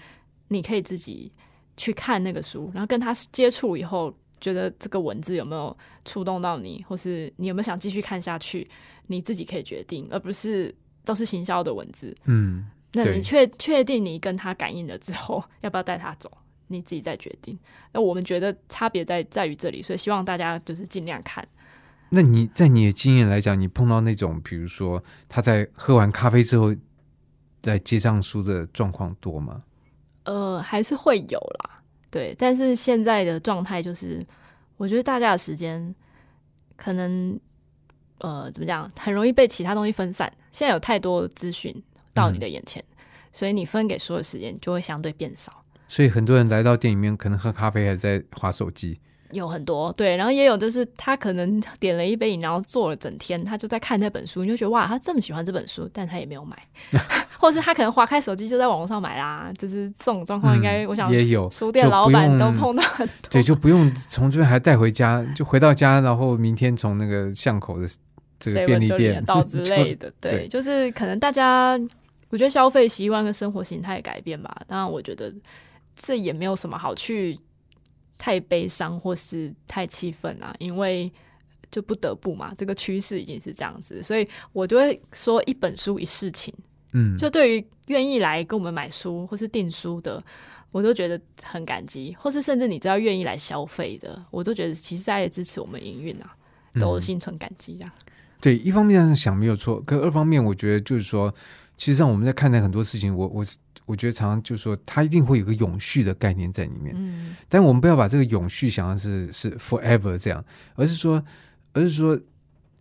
S4: 你可以自己去看那个书，然后跟他接触以后。觉得这个文字有没有触动到你，或是你有没有想继续看下去，你自己可以决定，而不是都是行销的文字。
S3: 嗯，
S4: 那你确确定你跟他感应了之后，要不要带他走，你自己再决定。那我们觉得差别在在于这里，所以希望大家就是尽量看。
S3: 那你在你的经验来讲，你碰到那种比如说他在喝完咖啡之后在街上书的状况多吗？
S4: 呃，还是会有啦，对。但是现在的状态就是，我觉得大家的时间可能呃怎么讲，很容易被其他东西分散。现在有太多资讯到你的眼前，所以你分给所有时间就会相对变少。
S3: 所以很多人来到店里面，可能喝咖啡还在划手机。
S4: 有很多对，然后也有就是他可能点了一杯饮料，坐了整天，他就在看那本书，你就觉得哇，他这么喜欢这本书，但他也没有买，或是他可能划开手机就在网络上买啦，就是这种状况，应该、
S3: 嗯
S4: 我想
S3: 也有
S4: 书店老板都碰到。很多，
S3: 对，就不用从这边还带回家，就回到家，然后明天从那个巷口的这个便利
S4: 就
S3: 店
S4: 到之类的，对，
S3: 对。
S4: 就是可能大家我觉得消费习惯跟生活形态改变吧，当然我觉得这也没有什么好去太悲伤或是太气愤啊，因为就不得不嘛，这个趋势已经是这样子，所以我就会说一本书一事情。
S3: 嗯，
S4: 就对于愿意来跟我们买书或是订书的，我都觉得很感激，或是甚至你知道愿意来消费的，我都觉得其实在支持我们营运啊，都
S3: 嗯
S4: 心存感激这样。
S3: 对，一方面想没有错，可二方面我觉得就是说，其实上我们在看待很多事情，我我我觉得常常就是说，它一定会有个永续的概念在里面。
S4: 嗯
S3: 但我们不要把这个永续想的是是 forever 这样，而是说，而是说，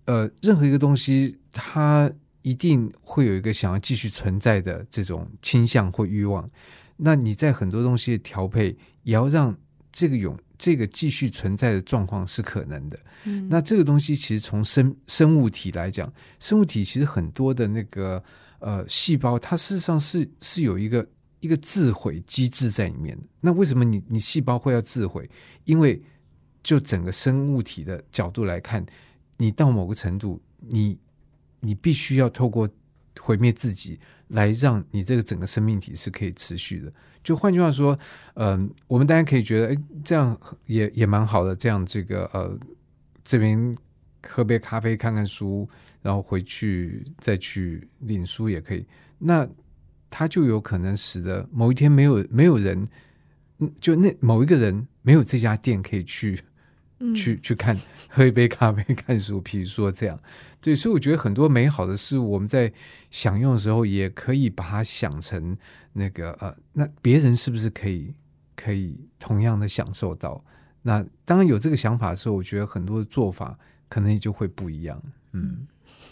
S3: 呃，任何一个东西它一定会有一个想要继续存在的这种倾向或欲望。那你在很多东西的调配，也要让这个永这个继续存在的状况是可能的。
S4: 嗯
S3: 那这个东西其实从生生物体来讲，生物体其实很多的那个呃细胞，它事实上是是有一个一个自毁机制在里面。那为什么你你细胞会要自毁？因为就整个生物体的角度来看，你到某个程度，你你必须要透过毁灭自己，来让你这个整个生命体是可以持续的。就换句话说，嗯、我们当然可以觉得，哎，这样也也蛮好的。这样这个呃，这边喝杯咖啡，看看书，然后回去再去领书也可以。那他就有可能使得某一天没有没有人，嗯就那某一个人没有这家店可以去
S4: 嗯
S3: 去去看，喝一杯咖啡，看书，比如说这样，对，所以我觉得很多美好的事物，我们在享用的时候，也可以把它想成那个呃，那别人是不是可以可以同样的享受到？那当然有这个想法的时候，我觉得很多的做法可能也就会不一样。嗯，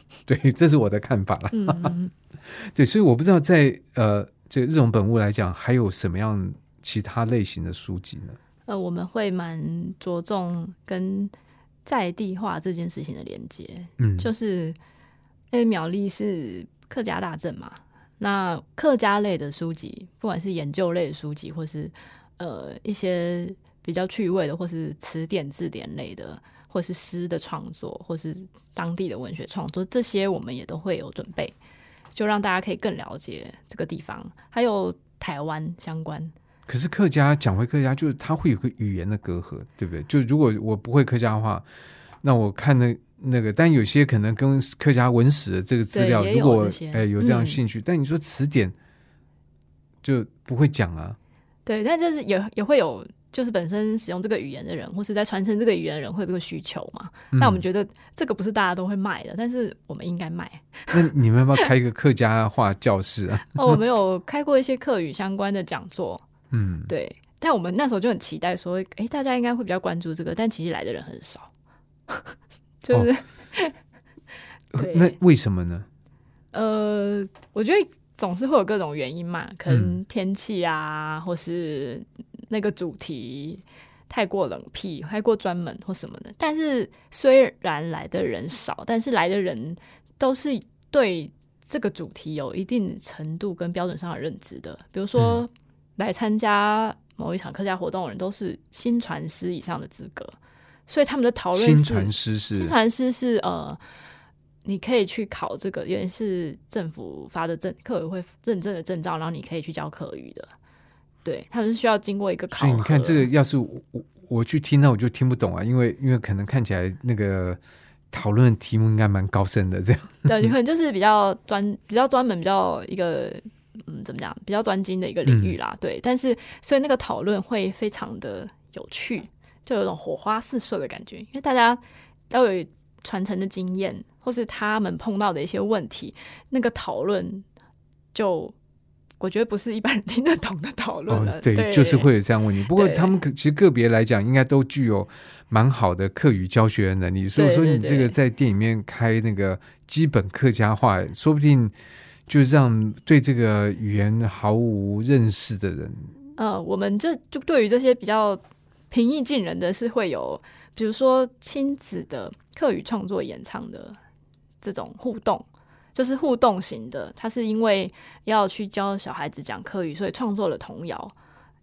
S3: 对，这是我的看法了。对，所以我不知道在呃这个日荣本物来讲，还有什么样其他类型的书籍呢？
S4: 呃，我们会蛮着重跟在地化这件事情的连接，
S3: 嗯，
S4: 就是因为苗栗是客家大镇嘛，那客家类的书籍，不管是研究类的书籍，或是呃一些比较趣味的，或是词典字典类的，或是诗的创作，或是当地的文学创作，这些我们也都会有准备，就让大家可以更了解这个地方，还有台湾相关。
S3: 可是客家讲回客家，就是它会有个语言的隔阂，对不对？就如果我不会客家话，那我看那那个，但有些可能跟客家文史的这个资料，如果哎有这样
S4: 嗯
S3: 兴趣，但你说词典就不会讲啊。
S4: 对，但就是也也会有，就是本身使用这个语言的人，或是在传承这个语言的人，会有这个需求嘛。那我们
S3: 嗯
S4: 觉得这个不是大家都会卖的，但是我们应该卖。
S3: 那你们要不要开一个客家话教室啊？
S4: 哦，我们有开过一些客语相关的讲座，
S3: 嗯，
S4: 对。但我们那时候就很期待说，诶，大家应该会比较关注这个，但其实来的人很少，就是、对
S3: 那为什么呢？
S4: 呃，我觉得总是会有各种原因嘛，可能
S3: 嗯
S4: 天气啊，或是那个主题太过冷僻、太过专门或什么的。但是虽然来的人少，但是来的人都是对这个主题有一定程度跟标准上的认知的。比如说、
S3: 嗯
S4: 来参加某一场客家活动的人，都是新传师以上的资格，所以他们的讨论
S3: 新传师是
S4: 新传师是呃，你可以去考这个，也是政府发的证，课委会认证的证照，然后你可以去教课语的。对，他们是需要经过一个考核。
S3: 所以你看，这个要是我我去听那我就听不懂啊，因为因为可能看起来那个讨论题目应该蛮高深的，这样
S4: 对，可能就是比较专、比较专门、比较一个嗯，怎么讲，比较专精的一个领域啦。对，但是所以那个讨论会非常的有趣，就有种火花四射的感觉，因为大家要有传承的经验，或是他们碰到的一些问题，那个讨论就。我觉得不是一般人 听得懂的讨论了，
S3: 对，就是会有这样问题。不过他们其实个别来讲，应该都具有蛮好的课语教学的能力。所以说，你这个在店里面开那个基本客家话，说不定就让对这个语言毫无认识的人，
S4: 呃，我们这就对于这些比较平易近人的是会有，比如说亲子的课语创作演唱的这种互动。就是互动型的，他是因为要去教小孩子讲课语，所以创作了童谣。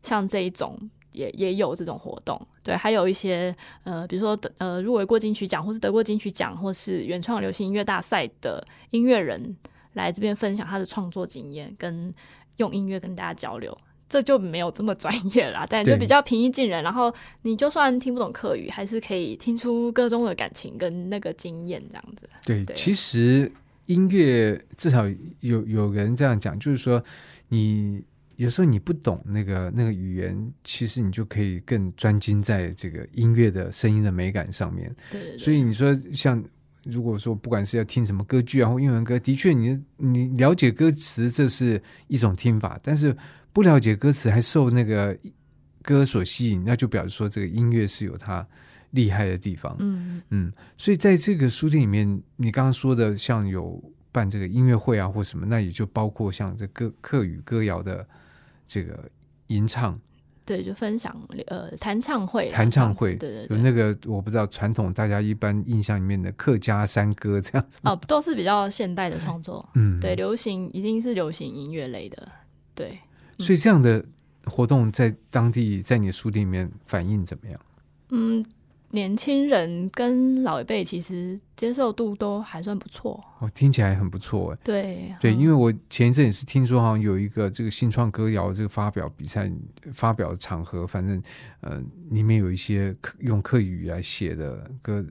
S4: 像这一种也也有这种活动，对，还有一些呃，比如说呃入围过金曲奖，或是得过金曲奖，或是原创流行音乐大赛的音乐人来这边分享他的创作经验，跟用音乐跟大家交流，这就没有这么专业啦，但就比较平易近人。然后你就算听不懂课语，还是可以听出歌中的感情跟那个经验这样子。
S3: 对，其实。音乐至少有有人这样讲，就是说，你有时候你不懂那个那个语言，其实你就可以更专精在这个音乐的声音的美感上面。
S4: 对，
S3: 所以你说像如果说不管是要听什么歌剧啊或英文歌，的确你你了解歌词这是一种听法，但是不了解歌词还受那个歌所吸引，那就表示说这个音乐是有它。厉害的地方，嗯。嗯，所以在这个书店里面，你刚刚说的像有办这个音乐会啊，或什么，那也就包括像这歌客语歌谣的这个吟唱，
S4: 对，就分享呃弹唱会，
S3: 弹唱会，
S4: 对
S3: 对，有那个我不知道传统大家一般印象里面的客家山歌这样子，
S4: 哦，都是比较现代的创作，嗯，对，流行已经是流行音乐类的，对，
S3: 所以这样的活动在当地在你的书店里面反应怎么样？
S4: 嗯。年轻人跟老一辈其实接受度都还算不错，
S3: 哦，听起来很不错哎。
S4: 对
S3: 对，因为我前一阵也是听说，好像有一个这个新创歌谣这个发表比赛发表的场合，反正呃，里面有一些用客语来写的歌，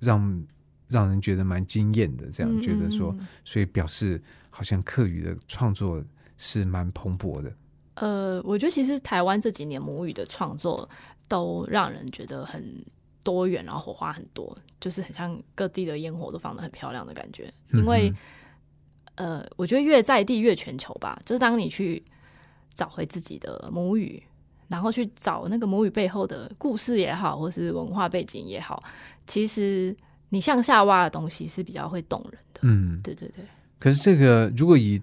S3: 让让人觉得蛮惊艳的。这样觉得说，所以表示好像客语的创作是蛮蓬勃的。
S4: 呃，我觉得其实台湾这几年母语的创作都让人觉得很。多元，然后火花很多，就是很像各地的烟火都放的很漂亮的感觉。因为，呃，我觉得越在地越全球吧。就是当你去找回自己的母语，然后去找那个母语背后的故事也好，或是文化背景也好，其实你向下挖的东西是比较会动人的。嗯，对对对。
S3: 可是这个如果以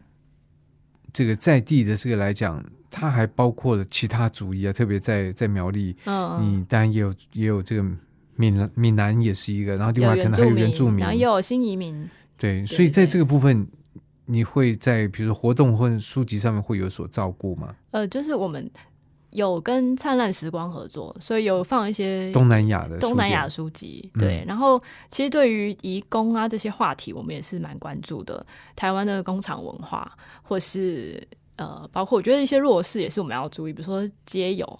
S3: 这个在地的这个来讲，它还包括了其他族裔啊，特别在在苗栗，嗯，你当然也有也有这个。闽闽南也是一个，然后另外可能还有原住民，
S4: 然后有新移民。
S3: 对，所以在这个部分，你会在比如说活动或者书籍上面会有所照顾吗？
S4: 呃，就是我们有跟灿烂时光合作，所以有放一些
S3: 东南亚的
S4: 东南亚书籍。对，然后其实对于移工啊这些话题，我们也是蛮关注的。台湾的工厂文化，或是呃，包括我觉得一些弱势也是我们要注意，比如说街友。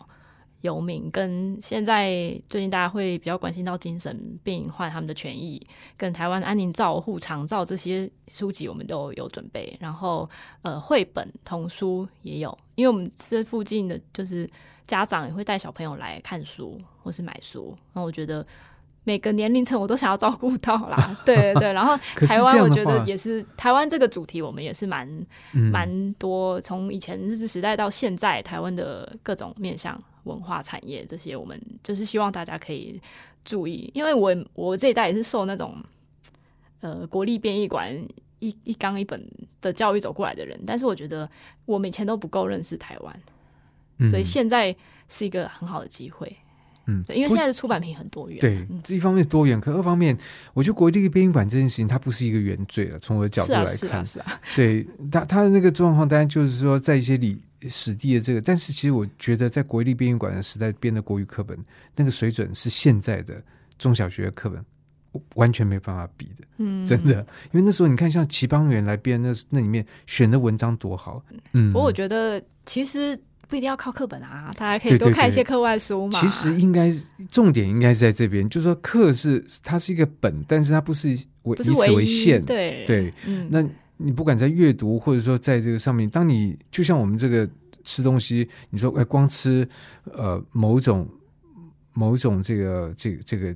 S4: 游民跟现在最近大家会比较关心到精神病患他们的权益，跟台湾安宁照护长照这些书籍我们都有准备，然后呃绘本童书也有，因为我们这附近的就是家长也会带小朋友来看书或是买书，那我觉得每个年龄层我都想要照顾到啦，对对对，然后台湾我觉得也是台湾这个主题我们也是蛮蛮多，从以前日治时代到现在台湾的各种面向。文化产业这些，我们就是希望大家可以注意，因为我我这一代也是受那种呃国立编译馆一一纲一本的教育走过来的人，但是我觉得我们以前都不够认识台湾，所以现在是一个很好的机会。嗯，因为现在的出版品很多元，
S3: 对，这一方面是多元，可二方面，我觉得国立编译馆这件事情，它不是一个原罪了。从我的角度来看，
S4: 是啊，
S3: 对，它它的那个状况，当然就是说，在一些里。史地的这个，但是其实我觉得，在国立编译馆的时代编的国语课本，那个水准是现在的中小学的课本完全没办法比的。嗯，真的，因为那时候你看，像齐邦媛来编那那里面选的文章多好。
S4: 嗯，不过我觉得其实不一定要靠课本啊，大家可以多看一些课外书嘛。
S3: 其实应该重点应该是在这边，就是说课是它是一个本，但是它不是为以此为限。
S4: 对
S3: 对，嗯那你不管在阅读或者说在这个上面，当你就像我们这个吃东西，你说哎，光吃呃某种某种这个这个这个。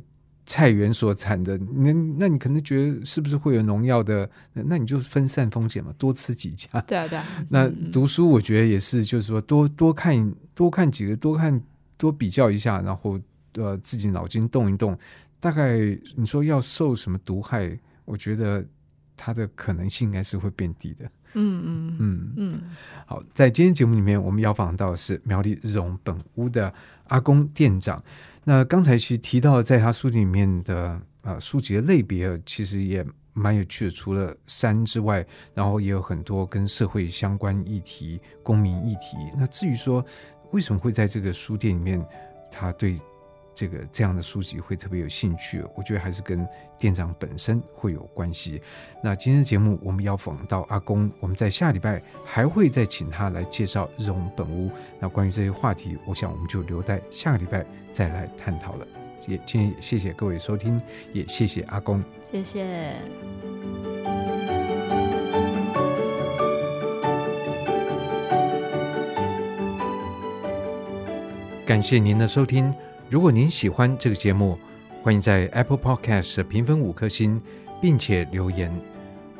S3: 菜园所产的，那那你可能觉得是不是会有农药的？那你就分散风险嘛，多吃几家。
S4: 对啊，对啊。
S3: 那读书我觉得也是，就是说多多看多看几个，多看多比较一下，然后呃自己脑筋动一动。大概你说要受什么毒害，我觉得它的可能性应该是会变低的。
S4: 嗯嗯嗯嗯。
S3: 好，在今天节目里面，我们要访到的是苗栗日荣本屋的阿公店长。那刚才其实提到，在他书里面的呃书籍的类别，其实也蛮有趣的。除了山之外，然后也有很多跟社会相关议题、公民议题。那至于说为什么会在这个书店里面，他对这个这样的书籍会特别有兴趣，我觉得还是跟店长本身会有关系。那今天的节目我们要访到阿公，我们在下礼拜还会再请他来介绍日荣本屋。那关于这些话题，我想我们就留在下个礼拜再来探讨了。也今天谢谢各位收听，也谢谢阿公，
S4: 谢谢。
S3: 感谢您的收听。如果您喜欢这个节目，欢迎在 Apple Podcast 评分五颗星，并且留言。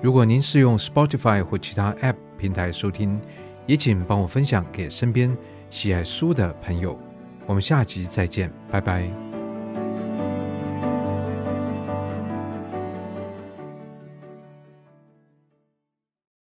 S3: 如果您是用 Spotify 或其他 App 平台收听，也请帮我分享给身边喜爱书的朋友。我们下集再见，拜拜。